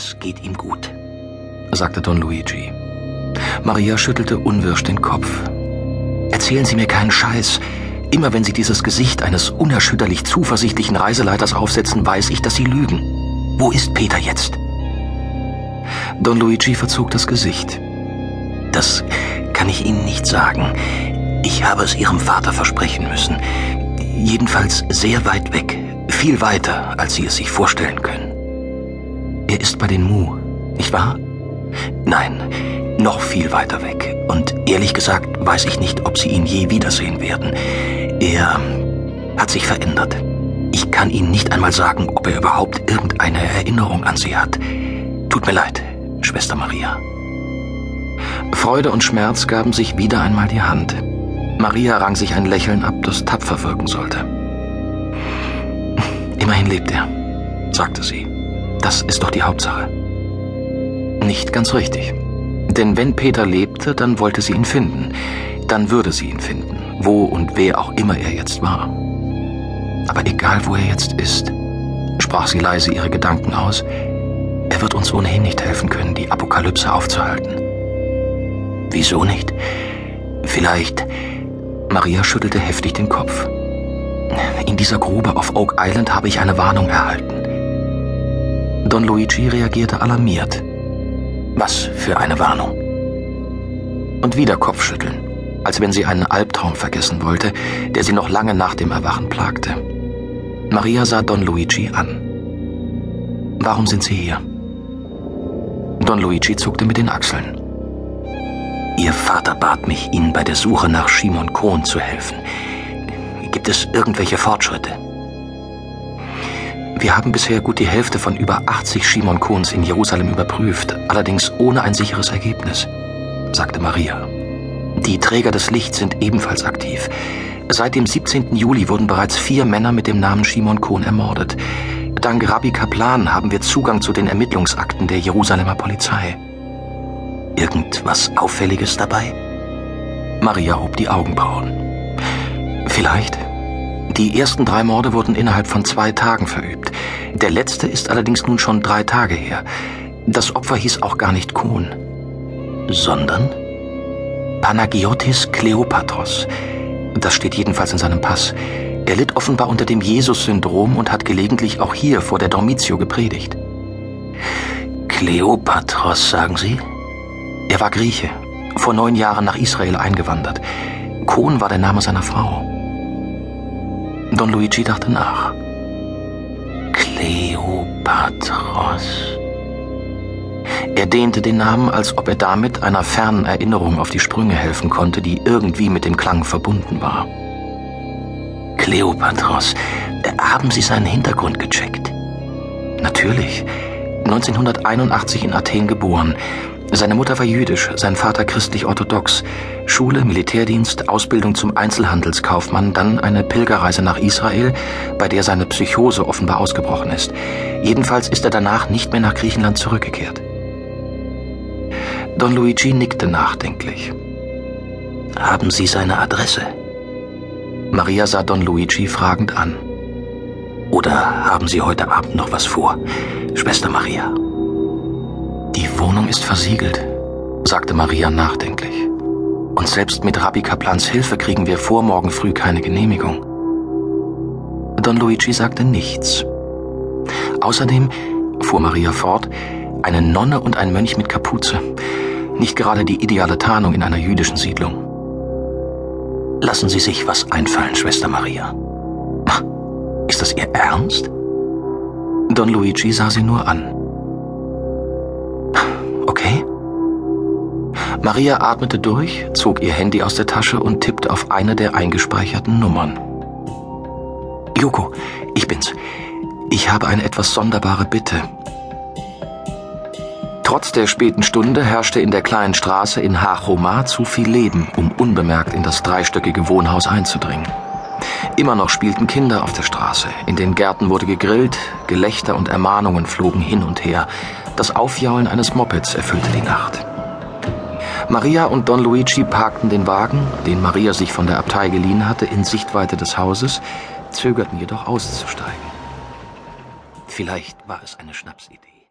es geht ihm gut, sagte Don Luigi. Maria schüttelte unwirsch den Kopf. Erzählen Sie mir keinen Scheiß. Immer wenn Sie dieses Gesicht eines unerschütterlich zuversichtlichen Reiseleiters aufsetzen, weiß ich, dass Sie lügen. Wo ist Peter jetzt? Don Luigi verzog das Gesicht. Das kann ich Ihnen nicht sagen. Ich habe es Ihrem Vater versprechen müssen. Jedenfalls sehr weit weg. Viel weiter, als Sie es sich vorstellen können. Er ist bei den Mu, nicht wahr? Nein, noch viel weiter weg. Und ehrlich gesagt weiß ich nicht, ob Sie ihn je wiedersehen werden. Er hat sich verändert. Ich kann Ihnen nicht einmal sagen, ob er überhaupt irgendeine Erinnerung an Sie hat. Tut mir leid, Schwester Maria. Freude und Schmerz gaben sich wieder einmal die Hand. Maria rang sich ein Lächeln ab, das tapfer wirken sollte. Immerhin lebt er, sagte sie. Das ist doch die Hauptsache. Nicht ganz richtig. Denn wenn Peter lebte, dann wollte sie ihn finden. Dann würde sie ihn finden, wo und wer auch immer er jetzt war. Aber egal, wo er jetzt ist, sprach sie leise ihre Gedanken aus, er wird uns ohnehin nicht helfen können, die Apokalypse aufzuhalten. Wieso nicht? Vielleicht. Maria schüttelte heftig den Kopf. In dieser Grube auf Oak Island habe ich eine Warnung erhalten. Don Luigi reagierte alarmiert. Was für eine Warnung? Und wieder Kopfschütteln, als wenn sie einen Albtraum vergessen wollte, der sie noch lange nach dem Erwachen plagte. Maria sah Don Luigi an. Warum sind Sie hier? Don Luigi zuckte mit den Achseln. Ihr Vater bat mich, Ihnen bei der Suche nach Shimon Kohn zu helfen. Gibt es irgendwelche Fortschritte? Wir haben bisher gut die Hälfte von über 80 Shimon Kohns in Jerusalem überprüft, allerdings ohne ein sicheres Ergebnis, sagte Maria. Die Träger des Lichts sind ebenfalls aktiv. Seit dem 17. Juli wurden bereits vier Männer mit dem Namen Shimon Kohn ermordet. Dank Rabbi Kaplan haben wir Zugang zu den Ermittlungsakten der Jerusalemer Polizei. Irgendwas Auffälliges dabei? Maria hob die Augenbrauen. Vielleicht. Die ersten drei Morde wurden innerhalb von zwei Tagen verübt. Der letzte ist allerdings nun schon drei Tage her. Das Opfer hieß auch gar nicht Kohn. Sondern? Panagiotis Kleopatros. Das steht jedenfalls in seinem Pass. Er litt offenbar unter dem Jesus-Syndrom und hat gelegentlich auch hier vor der Dormitio gepredigt. Kleopatros, sagen Sie? Er war Grieche, vor neun Jahren nach Israel eingewandert. Kohn war der Name seiner Frau. Don Luigi dachte nach. Kleopatros. Er dehnte den Namen, als ob er damit einer fernen Erinnerung auf die Sprünge helfen konnte, die irgendwie mit dem Klang verbunden war. Kleopatros, haben Sie seinen Hintergrund gecheckt? Natürlich. 1981 in Athen geboren. Seine Mutter war jüdisch, sein Vater christlich-orthodox. Schule, Militärdienst, Ausbildung zum Einzelhandelskaufmann, dann eine Pilgerreise nach Israel, bei der seine Psychose offenbar ausgebrochen ist. Jedenfalls ist er danach nicht mehr nach Griechenland zurückgekehrt. Don Luigi nickte nachdenklich. Haben Sie seine Adresse? Maria sah Don Luigi fragend an. Oder haben Sie heute Abend noch was vor, Schwester Maria? Die Wohnung ist versiegelt, sagte Maria nachdenklich. Und selbst mit Rabbi Kaplans Hilfe kriegen wir vor morgen früh keine Genehmigung. Don Luigi sagte nichts. Außerdem, fuhr Maria fort, eine Nonne und ein Mönch mit Kapuze. Nicht gerade die ideale Tarnung in einer jüdischen Siedlung. Lassen Sie sich was einfallen, Schwester Maria. Ist das Ihr Ernst? Don Luigi sah sie nur an. Maria atmete durch, zog ihr Handy aus der Tasche und tippte auf eine der eingespeicherten Nummern. Joko, ich bin's. Ich habe eine etwas sonderbare Bitte. Trotz der späten Stunde herrschte in der kleinen Straße in Hachomar zu viel Leben, um unbemerkt in das dreistöckige Wohnhaus einzudringen. Immer noch spielten Kinder auf der Straße, in den Gärten wurde gegrillt, Gelächter und Ermahnungen flogen hin und her, das Aufjaulen eines Mopeds erfüllte die Nacht. Maria und Don Luigi parkten den Wagen, den Maria sich von der Abtei geliehen hatte, in Sichtweite des Hauses, zögerten jedoch auszusteigen. Vielleicht war es eine Schnapsidee.